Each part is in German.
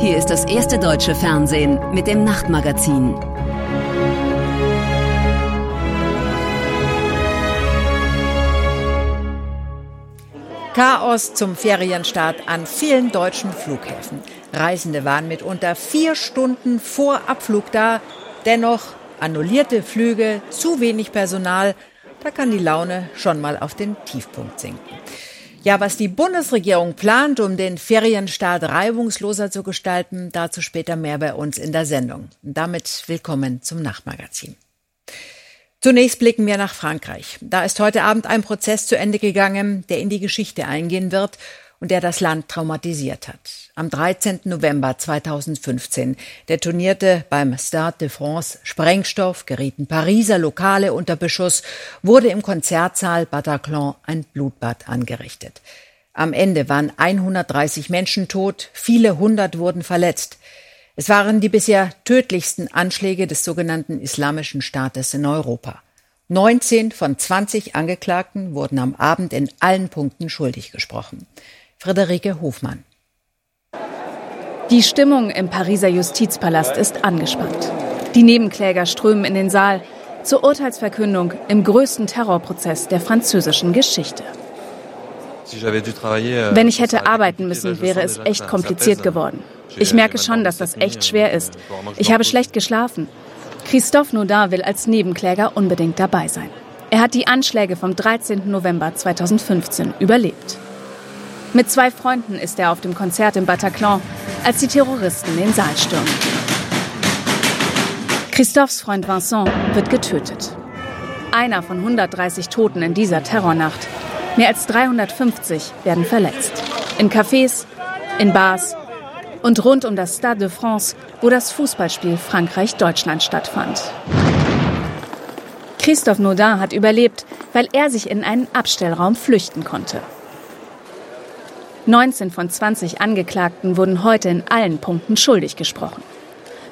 Hier ist das erste deutsche Fernsehen mit dem Nachtmagazin. Chaos zum Ferienstart an vielen deutschen Flughäfen. Reisende waren mitunter vier Stunden vor Abflug da. Dennoch annullierte Flüge, zu wenig Personal. Da kann die Laune schon mal auf den Tiefpunkt sinken. Ja, was die Bundesregierung plant, um den Ferienstart reibungsloser zu gestalten, dazu später mehr bei uns in der Sendung. Damit willkommen zum Nachtmagazin. Zunächst blicken wir nach Frankreich. Da ist heute Abend ein Prozess zu Ende gegangen, der in die Geschichte eingehen wird und der das Land traumatisiert hat. Am 13. November 2015 detonierte beim Stade de France Sprengstoff, gerieten Pariser Lokale unter Beschuss, wurde im Konzertsaal Bataclan ein Blutbad angerichtet. Am Ende waren 130 Menschen tot, viele hundert wurden verletzt. Es waren die bisher tödlichsten Anschläge des sogenannten Islamischen Staates in Europa. 19 von 20 Angeklagten wurden am Abend in allen Punkten schuldig gesprochen. Friederike Hofmann. Die Stimmung im Pariser Justizpalast ist angespannt. Die Nebenkläger strömen in den Saal zur Urteilsverkündung im größten Terrorprozess der französischen Geschichte. Wenn ich hätte arbeiten müssen, wäre es echt kompliziert geworden. Ich merke schon, dass das echt schwer ist. Ich habe schlecht geschlafen. Christophe Nodin will als Nebenkläger unbedingt dabei sein. Er hat die Anschläge vom 13. November 2015 überlebt. Mit zwei Freunden ist er auf dem Konzert im Bataclan, als die Terroristen den Saal stürmen. Christophs Freund Vincent wird getötet. Einer von 130 Toten in dieser Terrornacht. Mehr als 350 werden verletzt. In Cafés, in Bars und rund um das Stade de France, wo das Fußballspiel Frankreich-Deutschland stattfand. Christophe Naudin hat überlebt, weil er sich in einen Abstellraum flüchten konnte. 19 von 20 Angeklagten wurden heute in allen Punkten schuldig gesprochen.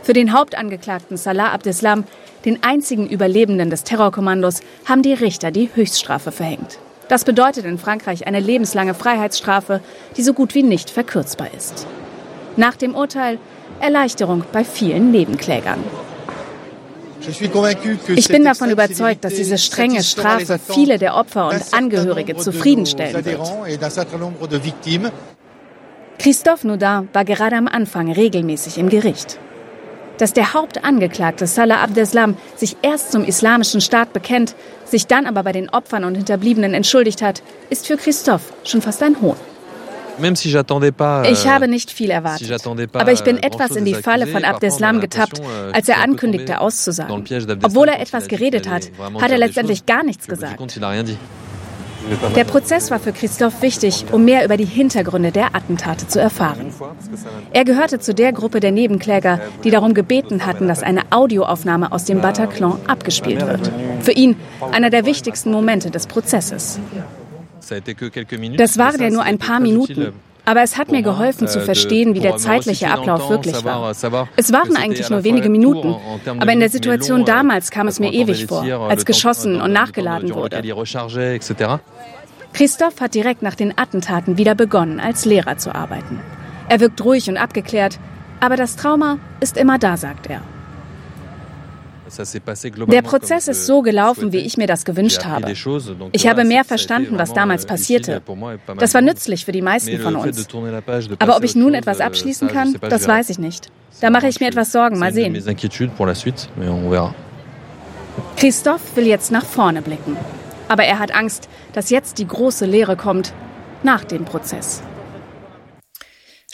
Für den Hauptangeklagten Salah Abdeslam, den einzigen Überlebenden des Terrorkommandos, haben die Richter die Höchststrafe verhängt. Das bedeutet in Frankreich eine lebenslange Freiheitsstrafe, die so gut wie nicht verkürzbar ist. Nach dem Urteil Erleichterung bei vielen Nebenklägern. Ich bin davon überzeugt, dass diese strenge Strafe viele der Opfer und Angehörige zufriedenstellen wird. Christophe Noudin war gerade am Anfang regelmäßig im Gericht. Dass der Hauptangeklagte Salah Abdeslam sich erst zum islamischen Staat bekennt, sich dann aber bei den Opfern und Hinterbliebenen entschuldigt hat, ist für Christophe schon fast ein Hohn. Ich euh, habe nicht viel erwartet, aber ich bin etwas in die Falle von Abdeslam getappt, euh, als er ankündigte, auszusagen. Obwohl er etwas geredet hat, hat er letztendlich gar nichts gesagt. Der Prozess war für Christoph wichtig, um mehr über die Hintergründe der Attentate zu erfahren. Er gehörte zu der Gruppe der Nebenkläger, die darum gebeten hatten, dass eine Audioaufnahme aus dem Bataclan abgespielt wird. Für ihn einer der wichtigsten Momente des Prozesses. Das waren ja nur ein paar Minuten. Aber es hat mir geholfen zu euh, verstehen, wie der zeitliche Ablauf wirklich war. Es waren eigentlich nur wenige Minuten, aber in der Situation damals kam es mir ewig vor, als geschossen und nachgeladen wurde. Christoph hat direkt nach den Attentaten wieder begonnen, als Lehrer zu arbeiten. Er wirkt ruhig und abgeklärt, aber das Trauma ist immer da, sagt er. Der Prozess ist so gelaufen, wie ich mir das gewünscht habe. Ich habe mehr verstanden, was damals euh, passierte. Das war nützlich für die meisten von uns. Aber ob ich nun etwas abschließen kann, das weiß ich nicht. Da mache ich mir etwas Sorgen. Mal sehen. Christoph will jetzt nach vorne blicken. Aber er hat Angst, dass jetzt die große Lehre kommt nach dem Prozess.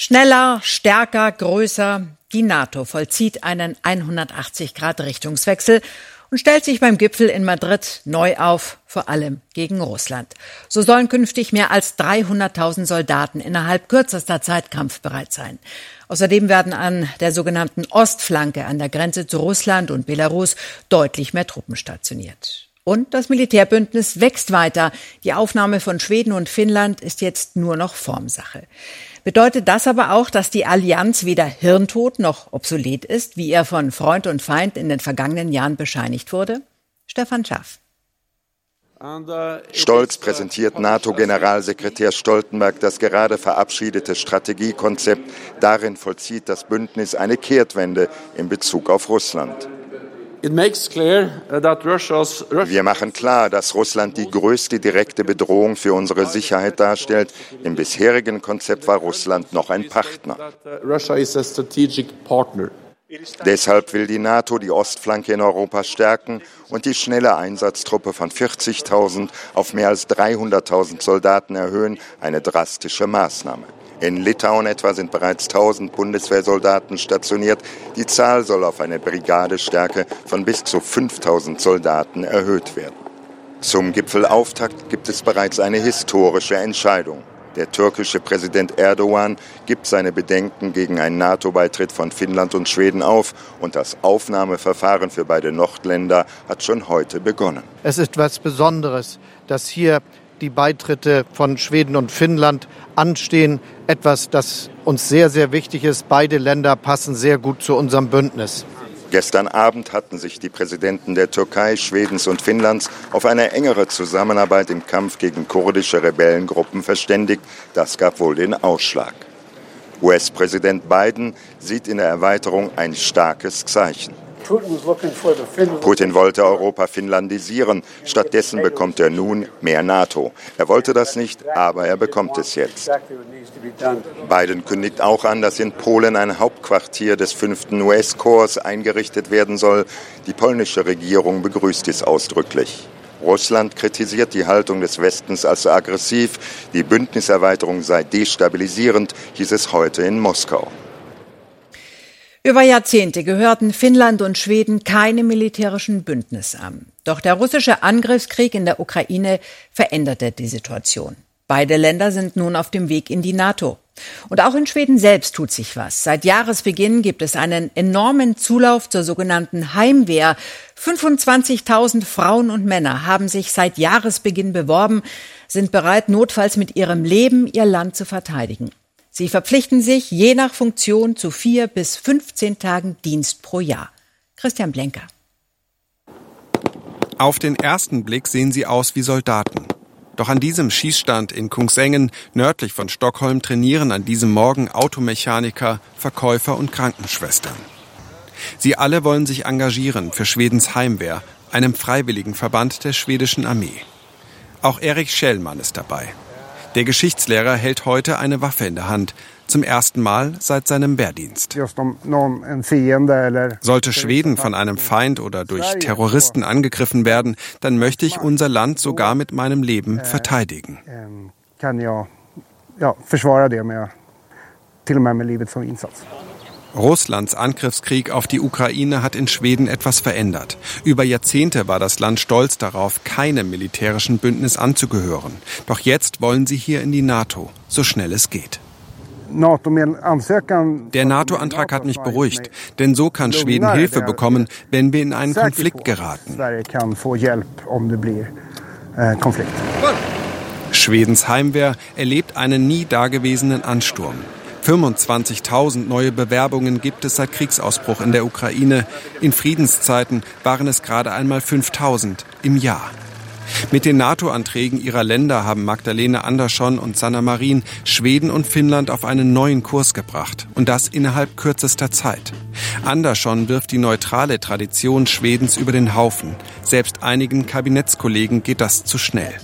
Schneller, stärker, größer. Die NATO vollzieht einen 180-Grad-Richtungswechsel und stellt sich beim Gipfel in Madrid neu auf, vor allem gegen Russland. So sollen künftig mehr als 300.000 Soldaten innerhalb kürzester Zeit kampfbereit sein. Außerdem werden an der sogenannten Ostflanke an der Grenze zu Russland und Belarus deutlich mehr Truppen stationiert. Und das Militärbündnis wächst weiter. Die Aufnahme von Schweden und Finnland ist jetzt nur noch Formsache. Bedeutet das aber auch, dass die Allianz weder hirntot noch obsolet ist, wie er von Freund und Feind in den vergangenen Jahren bescheinigt wurde? Stefan Schaff. Stolz präsentiert NATO-Generalsekretär Stoltenberg das gerade verabschiedete Strategiekonzept. Darin vollzieht das Bündnis eine Kehrtwende in Bezug auf Russland. Uh, Wir machen klar, dass Russland die größte direkte Bedrohung für unsere Sicherheit darstellt. Im bisherigen Konzept war Russland noch ein Partner. Uh, Deshalb will die NATO die Ostflanke in Europa stärken und die schnelle Einsatztruppe von 40.000 auf mehr als 300.000 Soldaten erhöhen, eine drastische Maßnahme. In Litauen etwa sind bereits 1000 Bundeswehrsoldaten stationiert. Die Zahl soll auf eine Brigadestärke von bis zu 5000 Soldaten erhöht werden. Zum Gipfelauftakt gibt es bereits eine historische Entscheidung. Der türkische Präsident Erdogan gibt seine Bedenken gegen einen NATO-Beitritt von Finnland und Schweden auf und das Aufnahmeverfahren für beide Nordländer hat schon heute begonnen. Es ist etwas Besonderes, dass hier die Beitritte von Schweden und Finnland anstehen. Etwas, das uns sehr, sehr wichtig ist. Beide Länder passen sehr gut zu unserem Bündnis. Gestern Abend hatten sich die Präsidenten der Türkei, Schwedens und Finnlands auf eine engere Zusammenarbeit im Kampf gegen kurdische Rebellengruppen verständigt. Das gab wohl den Ausschlag. US-Präsident Biden sieht in der Erweiterung ein starkes Zeichen. Putin wollte Europa finnlandisieren. Stattdessen bekommt er nun mehr NATO. Er wollte das nicht, aber er bekommt es jetzt. Biden kündigt auch an, dass in Polen ein Hauptquartier des 5. US-Korps eingerichtet werden soll. Die polnische Regierung begrüßt dies ausdrücklich. Russland kritisiert die Haltung des Westens als aggressiv. Die Bündniserweiterung sei destabilisierend, hieß es heute in Moskau. Über Jahrzehnte gehörten Finnland und Schweden keine militärischen Bündnisse an. Doch der russische Angriffskrieg in der Ukraine veränderte die Situation. Beide Länder sind nun auf dem Weg in die NATO. Und auch in Schweden selbst tut sich was. Seit Jahresbeginn gibt es einen enormen Zulauf zur sogenannten Heimwehr. 25.000 Frauen und Männer haben sich seit Jahresbeginn beworben, sind bereit, notfalls mit ihrem Leben ihr Land zu verteidigen. Sie verpflichten sich je nach Funktion zu vier bis 15 Tagen Dienst pro Jahr. Christian Blenker. Auf den ersten Blick sehen sie aus wie Soldaten. Doch an diesem Schießstand in Kungsengen, nördlich von Stockholm, trainieren an diesem Morgen Automechaniker, Verkäufer und Krankenschwestern. Sie alle wollen sich engagieren für Schwedens Heimwehr, einem freiwilligen Verband der schwedischen Armee. Auch Erik Schellmann ist dabei. Der Geschichtslehrer hält heute eine Waffe in der Hand, zum ersten Mal seit seinem Wehrdienst. Sollte Schweden von einem Feind oder durch Terroristen angegriffen werden, dann möchte ich unser Land sogar mit meinem Leben eh, verteidigen. Kann jag ja, försvara det med, till och med med livet som insats. Russlands Angriffskrieg auf die Ukraine hat in Schweden etwas verändert. Über Jahrzehnte war das Land stolz darauf, keinem militärischen Bündnis anzugehören. Doch jetzt wollen sie hier in die NATO, so schnell es geht. Der NATO-Antrag hat mich beruhigt, denn so kann Schweden Hilfe bekommen, wenn wir in einen Konflikt geraten. Schwedens Heimwehr erlebt einen nie dagewesenen Ansturm. 25.000 neue Bewerbungen gibt es seit Kriegsausbruch in der Ukraine. In Friedenszeiten waren es gerade einmal 5.000 im Jahr. Mit den NATO-Anträgen ihrer Länder haben Magdalena Andersson und Sanna Marin Schweden und Finnland auf einen neuen Kurs gebracht. Und das innerhalb kürzester Zeit. Andersson wirft die neutrale Tradition Schwedens über den Haufen. Selbst einigen Kabinettskollegen geht das zu schnell.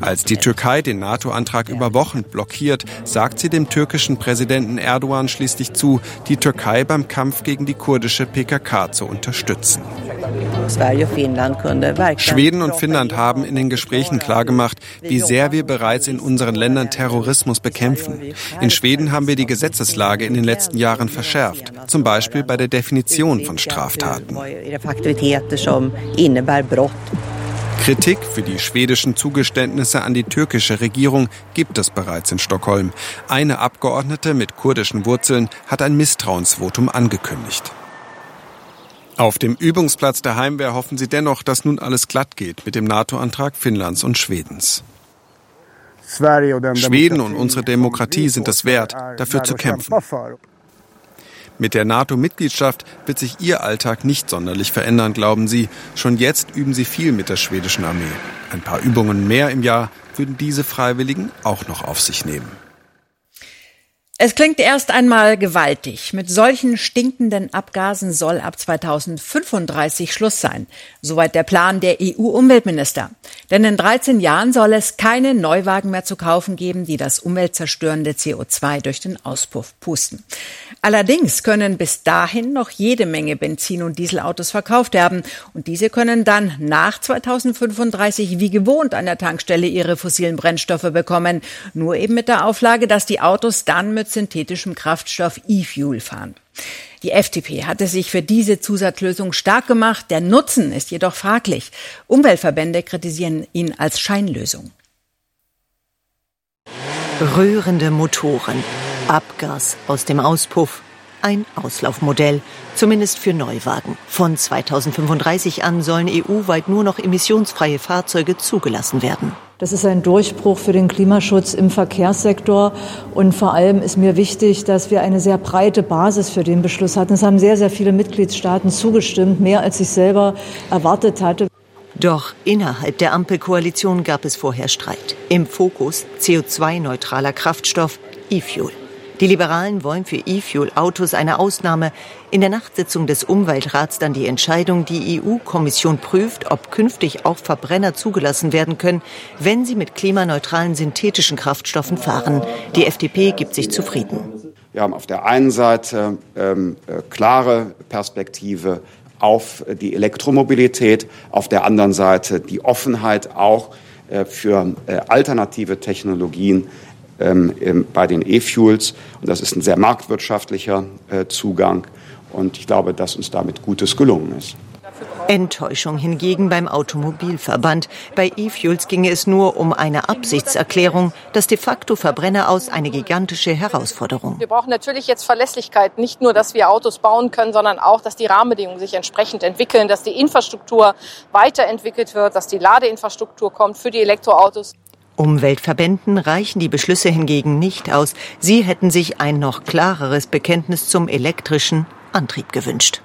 Als die Türkei den NATO-Antrag über Wochen blockiert, sagt sie dem türkischen Präsidenten Erdogan schließlich zu, die Türkei beim Kampf gegen die kurdische PKK zu unterstützen. Schweden und Finnland haben in den Gesprächen klargemacht, wie sehr wir bereits in unseren Ländern Terrorismus bekämpfen. In Schweden haben wir die Gesetzeslage in den letzten Jahren verschärft, zum Beispiel bei der Definition von Straftaten. Kritik für die schwedischen Zugeständnisse an die türkische Regierung gibt es bereits in Stockholm. Eine Abgeordnete mit kurdischen Wurzeln hat ein Misstrauensvotum angekündigt. Auf dem Übungsplatz der Heimwehr hoffen sie dennoch, dass nun alles glatt geht mit dem NATO-Antrag Finnlands und Schwedens. Schweden und unsere Demokratie sind es wert, dafür zu kämpfen. Mit der NATO-Mitgliedschaft wird sich ihr Alltag nicht sonderlich verändern, glauben sie. Schon jetzt üben sie viel mit der schwedischen Armee. Ein paar Übungen mehr im Jahr würden diese Freiwilligen auch noch auf sich nehmen. Es klingt erst einmal gewaltig. Mit solchen stinkenden Abgasen soll ab 2035 Schluss sein. Soweit der Plan der EU-Umweltminister. Denn in 13 Jahren soll es keine Neuwagen mehr zu kaufen geben, die das umweltzerstörende CO2 durch den Auspuff pusten. Allerdings können bis dahin noch jede Menge Benzin- und Dieselautos verkauft werden. Und diese können dann nach 2035 wie gewohnt an der Tankstelle ihre fossilen Brennstoffe bekommen. Nur eben mit der Auflage, dass die Autos dann mit synthetischem Kraftstoff E-Fuel fahren. Die FDP hatte sich für diese Zusatzlösung stark gemacht. Der Nutzen ist jedoch fraglich. Umweltverbände kritisieren ihn als Scheinlösung. Rührende Motoren, Abgas aus dem Auspuff, ein Auslaufmodell, zumindest für Neuwagen. Von 2035 an sollen EU-weit nur noch emissionsfreie Fahrzeuge zugelassen werden. Das ist ein Durchbruch für den Klimaschutz im Verkehrssektor. Und vor allem ist mir wichtig, dass wir eine sehr breite Basis für den Beschluss hatten. Es haben sehr, sehr viele Mitgliedstaaten zugestimmt, mehr als ich selber erwartet hatte. Doch innerhalb der Ampelkoalition gab es vorher Streit. Im Fokus CO2-neutraler Kraftstoff E-Fuel. Die Liberalen wollen für E-Fuel-Autos eine Ausnahme. In der Nachtsitzung des Umweltrats dann die Entscheidung, die EU-Kommission prüft, ob künftig auch Verbrenner zugelassen werden können, wenn sie mit klimaneutralen synthetischen Kraftstoffen fahren. Die FDP gibt sich zufrieden. Wir haben auf der einen Seite ähm, äh, klare Perspektive auf die Elektromobilität, auf der anderen Seite die Offenheit auch äh, für äh, alternative Technologien ähm, bei den E-Fuels. Und das ist ein sehr marktwirtschaftlicher äh, Zugang. Und ich glaube, dass uns damit Gutes gelungen ist. Enttäuschung hingegen beim Automobilverband. Bei E-Fuels ginge es nur um eine Absichtserklärung, das de facto Verbrenner aus eine gigantische Herausforderung. Wir brauchen natürlich jetzt Verlässlichkeit, nicht nur, dass wir Autos bauen können, sondern auch, dass die Rahmenbedingungen sich entsprechend entwickeln, dass die Infrastruktur weiterentwickelt wird, dass die Ladeinfrastruktur kommt für die Elektroautos. Umweltverbänden reichen die Beschlüsse hingegen nicht aus. Sie hätten sich ein noch klareres Bekenntnis zum elektrischen Antrieb gewünscht.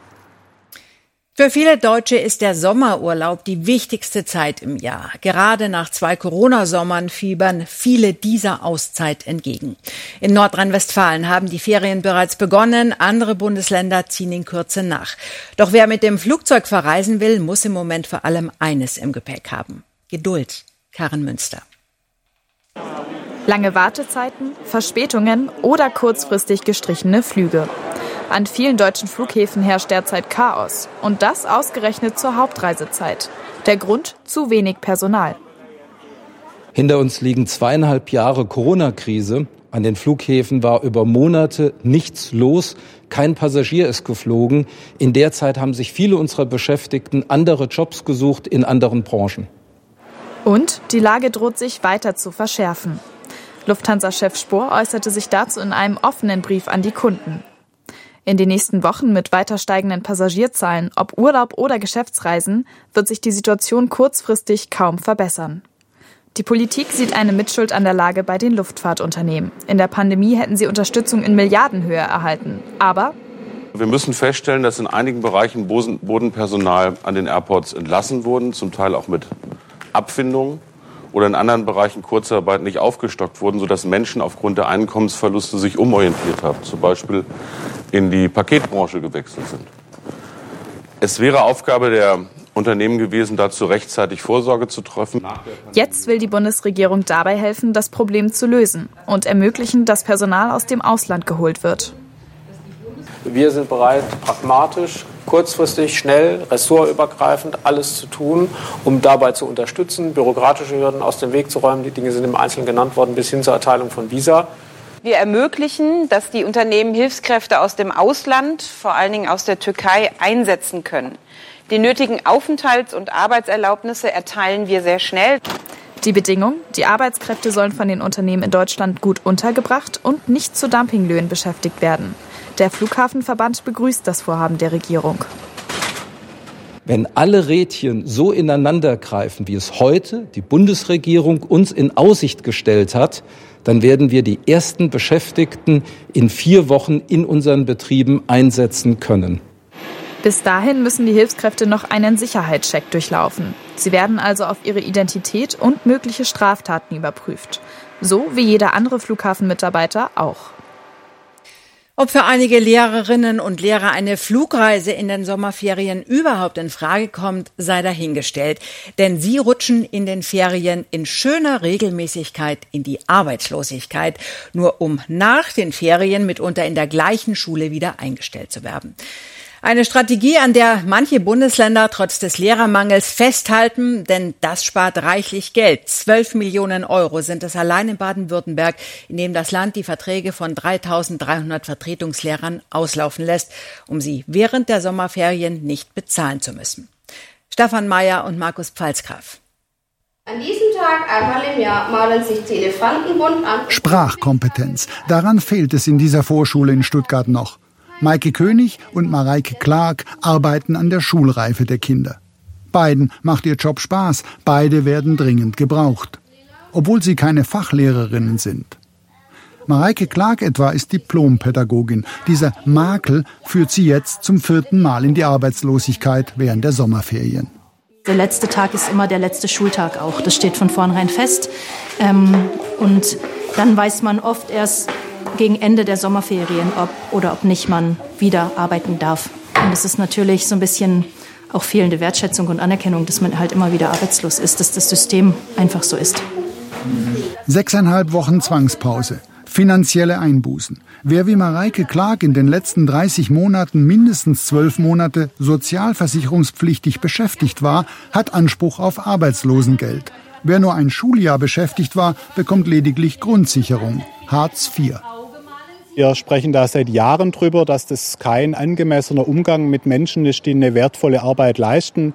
Für viele Deutsche ist der Sommerurlaub die wichtigste Zeit im Jahr. Gerade nach zwei Corona-Sommern fiebern viele dieser Auszeit entgegen. In Nordrhein-Westfalen haben die Ferien bereits begonnen, andere Bundesländer ziehen in Kürze nach. Doch wer mit dem Flugzeug verreisen will, muss im Moment vor allem eines im Gepäck haben. Geduld. Karen Münster. Lange Wartezeiten, Verspätungen oder kurzfristig gestrichene Flüge. An vielen deutschen Flughäfen herrscht derzeit Chaos. Und das ausgerechnet zur Hauptreisezeit. Der Grund? Zu wenig Personal. Hinter uns liegen zweieinhalb Jahre Corona-Krise. An den Flughäfen war über Monate nichts los. Kein Passagier ist geflogen. In der Zeit haben sich viele unserer Beschäftigten andere Jobs gesucht in anderen Branchen. Und die Lage droht sich weiter zu verschärfen. Lufthansa-Chef Spohr äußerte sich dazu in einem offenen Brief an die Kunden. In den nächsten Wochen mit weiter steigenden Passagierzahlen, ob Urlaub oder Geschäftsreisen, wird sich die Situation kurzfristig kaum verbessern. Die Politik sieht eine Mitschuld an der Lage bei den Luftfahrtunternehmen. In der Pandemie hätten sie Unterstützung in Milliardenhöhe erhalten. Aber wir müssen feststellen, dass in einigen Bereichen Bodenpersonal an den Airports entlassen wurden, zum Teil auch mit Abfindungen oder in anderen Bereichen Kurzarbeit nicht aufgestockt wurden, sodass Menschen aufgrund der Einkommensverluste sich umorientiert haben, zum Beispiel in die Paketbranche gewechselt sind. Es wäre Aufgabe der Unternehmen gewesen, dazu rechtzeitig Vorsorge zu treffen. Jetzt will die Bundesregierung dabei helfen, das Problem zu lösen und ermöglichen, dass Personal aus dem Ausland geholt wird. Wir sind bereit, pragmatisch kurzfristig, schnell, ressortübergreifend alles zu tun, um dabei zu unterstützen, bürokratische Hürden aus dem Weg zu räumen. Die Dinge sind im Einzelnen genannt worden, bis hin zur Erteilung von Visa. Wir ermöglichen, dass die Unternehmen Hilfskräfte aus dem Ausland, vor allen Dingen aus der Türkei, einsetzen können. Die nötigen Aufenthalts- und Arbeitserlaubnisse erteilen wir sehr schnell. Die Bedingung, die Arbeitskräfte sollen von den Unternehmen in Deutschland gut untergebracht und nicht zu Dumpinglöhnen beschäftigt werden. Der Flughafenverband begrüßt das Vorhaben der Regierung. Wenn alle Rädchen so ineinander greifen, wie es heute die Bundesregierung uns in Aussicht gestellt hat, dann werden wir die ersten Beschäftigten in vier Wochen in unseren Betrieben einsetzen können. Bis dahin müssen die Hilfskräfte noch einen Sicherheitscheck durchlaufen. Sie werden also auf ihre Identität und mögliche Straftaten überprüft. So wie jeder andere Flughafenmitarbeiter auch. Ob für einige Lehrerinnen und Lehrer eine Flugreise in den Sommerferien überhaupt in Frage kommt, sei dahingestellt. Denn sie rutschen in den Ferien in schöner Regelmäßigkeit in die Arbeitslosigkeit, nur um nach den Ferien mitunter in der gleichen Schule wieder eingestellt zu werden. Eine Strategie, an der manche Bundesländer trotz des Lehrermangels festhalten, denn das spart reichlich Geld. Zwölf Millionen Euro sind es allein in Baden-Württemberg, in dem das Land die Verträge von 3300 Vertretungslehrern auslaufen lässt, um sie während der Sommerferien nicht bezahlen zu müssen. Stefan Mayer und Markus Pfalzgraf. An diesem Tag einmal im Jahr malen sich die Elefanten bunt an. Sprachkompetenz. Daran fehlt es in dieser Vorschule in Stuttgart noch. Maike König und Mareike Clark arbeiten an der Schulreife der Kinder. Beiden macht ihr Job Spaß, beide werden dringend gebraucht, obwohl sie keine Fachlehrerinnen sind. Mareike Clark etwa ist Diplompädagogin. Dieser Makel führt sie jetzt zum vierten Mal in die Arbeitslosigkeit während der Sommerferien. Der letzte Tag ist immer der letzte Schultag auch. Das steht von vornherein fest. Ähm, und dann weiß man oft erst, gegen Ende der Sommerferien, ob oder ob nicht man wieder arbeiten darf. Und es ist natürlich so ein bisschen auch fehlende Wertschätzung und Anerkennung, dass man halt immer wieder arbeitslos ist, dass das System einfach so ist. Sechseinhalb Wochen Zwangspause, finanzielle Einbußen. Wer wie Mareike Clark in den letzten 30 Monaten mindestens zwölf Monate sozialversicherungspflichtig beschäftigt war, hat Anspruch auf Arbeitslosengeld. Wer nur ein Schuljahr beschäftigt war, bekommt lediglich Grundsicherung, Hartz IV. Wir sprechen da seit Jahren drüber, dass das kein angemessener Umgang mit Menschen ist, die eine wertvolle Arbeit leisten.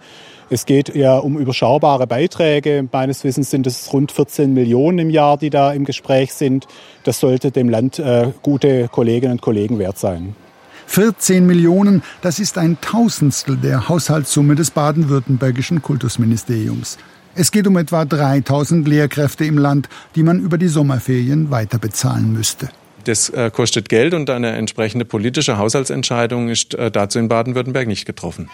Es geht ja um überschaubare Beiträge. Meines Wissens sind es rund 14 Millionen im Jahr, die da im Gespräch sind. Das sollte dem Land äh, gute Kolleginnen und Kollegen wert sein. 14 Millionen, das ist ein Tausendstel der Haushaltssumme des baden-württembergischen Kultusministeriums. Es geht um etwa 3000 Lehrkräfte im Land, die man über die Sommerferien weiter bezahlen müsste. Das äh, kostet Geld und eine entsprechende politische Haushaltsentscheidung ist äh, dazu in Baden-Württemberg nicht getroffen.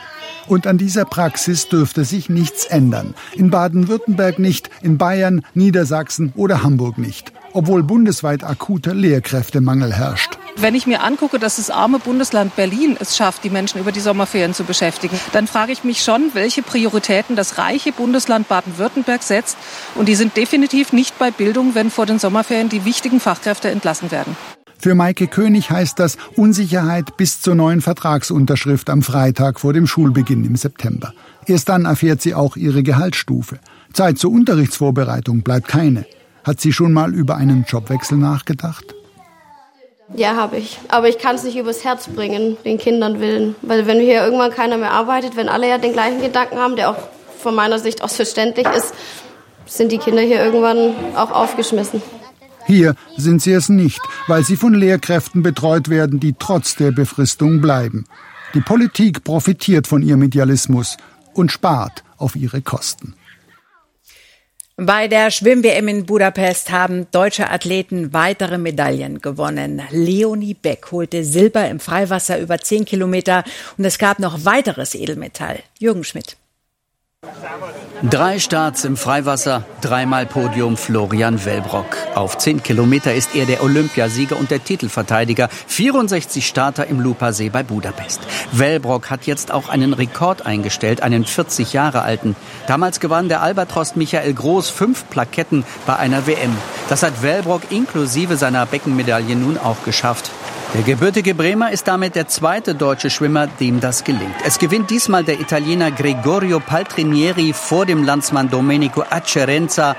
Und an dieser Praxis dürfte sich nichts ändern. In Baden-Württemberg nicht, in Bayern, Niedersachsen oder Hamburg nicht, obwohl bundesweit akuter Lehrkräftemangel herrscht. Wenn ich mir angucke, dass das arme Bundesland Berlin es schafft, die Menschen über die Sommerferien zu beschäftigen, dann frage ich mich schon, welche Prioritäten das reiche Bundesland Baden-Württemberg setzt. Und die sind definitiv nicht bei Bildung, wenn vor den Sommerferien die wichtigen Fachkräfte entlassen werden. Für Maike König heißt das Unsicherheit bis zur neuen Vertragsunterschrift am Freitag vor dem Schulbeginn im September. Erst dann erfährt sie auch ihre Gehaltsstufe. Zeit zur Unterrichtsvorbereitung bleibt keine. Hat sie schon mal über einen Jobwechsel nachgedacht? Ja, habe ich. Aber ich kann es nicht übers Herz bringen, den Kindern willen. Weil wenn hier irgendwann keiner mehr arbeitet, wenn alle ja den gleichen Gedanken haben, der auch von meiner Sicht aus verständlich ist, sind die Kinder hier irgendwann auch aufgeschmissen. Hier sind sie es nicht, weil sie von Lehrkräften betreut werden, die trotz der Befristung bleiben. Die Politik profitiert von ihrem Idealismus und spart auf ihre Kosten. Bei der Schwimm-WM in Budapest haben deutsche Athleten weitere Medaillen gewonnen. Leonie Beck holte Silber im Freiwasser über 10 Kilometer und es gab noch weiteres Edelmetall. Jürgen Schmidt. Drei Starts im Freiwasser, dreimal Podium Florian Wellbrock. Auf 10 Kilometer ist er der Olympiasieger und der Titelverteidiger. 64 Starter im Lupasee bei Budapest. Wellbrock hat jetzt auch einen Rekord eingestellt, einen 40 Jahre alten. Damals gewann der Albatros Michael Groß fünf Plaketten bei einer WM. Das hat Wellbrock inklusive seiner Beckenmedaille nun auch geschafft. Der gebürtige Bremer ist damit der zweite deutsche Schwimmer, dem das gelingt. Es gewinnt diesmal der Italiener Gregorio Paltrinieri vor dem Landsmann Domenico Acerenza.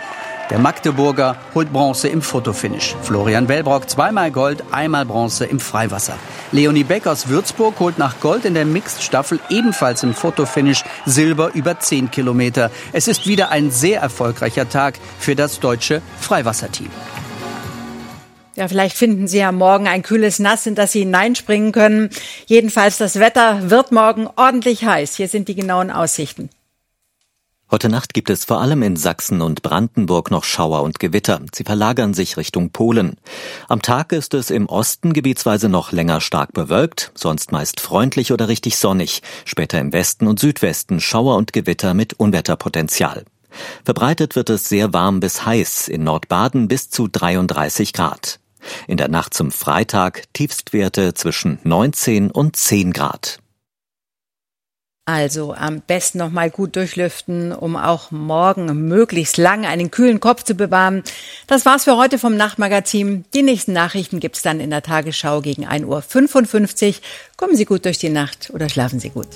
Der Magdeburger holt Bronze im Fotofinish. Florian Wellbrock zweimal Gold, einmal Bronze im Freiwasser. Leonie Beck aus Würzburg holt nach Gold in der Mixed-Staffel ebenfalls im Fotofinish Silber über 10 Kilometer. Es ist wieder ein sehr erfolgreicher Tag für das deutsche Freiwasserteam. Ja, vielleicht finden Sie ja morgen ein kühles Nass, in das Sie hineinspringen können. Jedenfalls, das Wetter wird morgen ordentlich heiß. Hier sind die genauen Aussichten. Heute Nacht gibt es vor allem in Sachsen und Brandenburg noch Schauer und Gewitter. Sie verlagern sich Richtung Polen. Am Tag ist es im Osten gebietsweise noch länger stark bewölkt, sonst meist freundlich oder richtig sonnig. Später im Westen und Südwesten Schauer und Gewitter mit Unwetterpotenzial. Verbreitet wird es sehr warm bis heiß, in Nordbaden bis zu 33 Grad. In der Nacht zum Freitag Tiefstwerte zwischen 19 und 10 Grad. Also am besten noch mal gut durchlüften, um auch morgen möglichst lange einen kühlen Kopf zu bewahren. Das war's für heute vom Nachtmagazin. Die nächsten Nachrichten gibt's dann in der Tagesschau gegen 1.55 Uhr. Kommen Sie gut durch die Nacht oder schlafen Sie gut.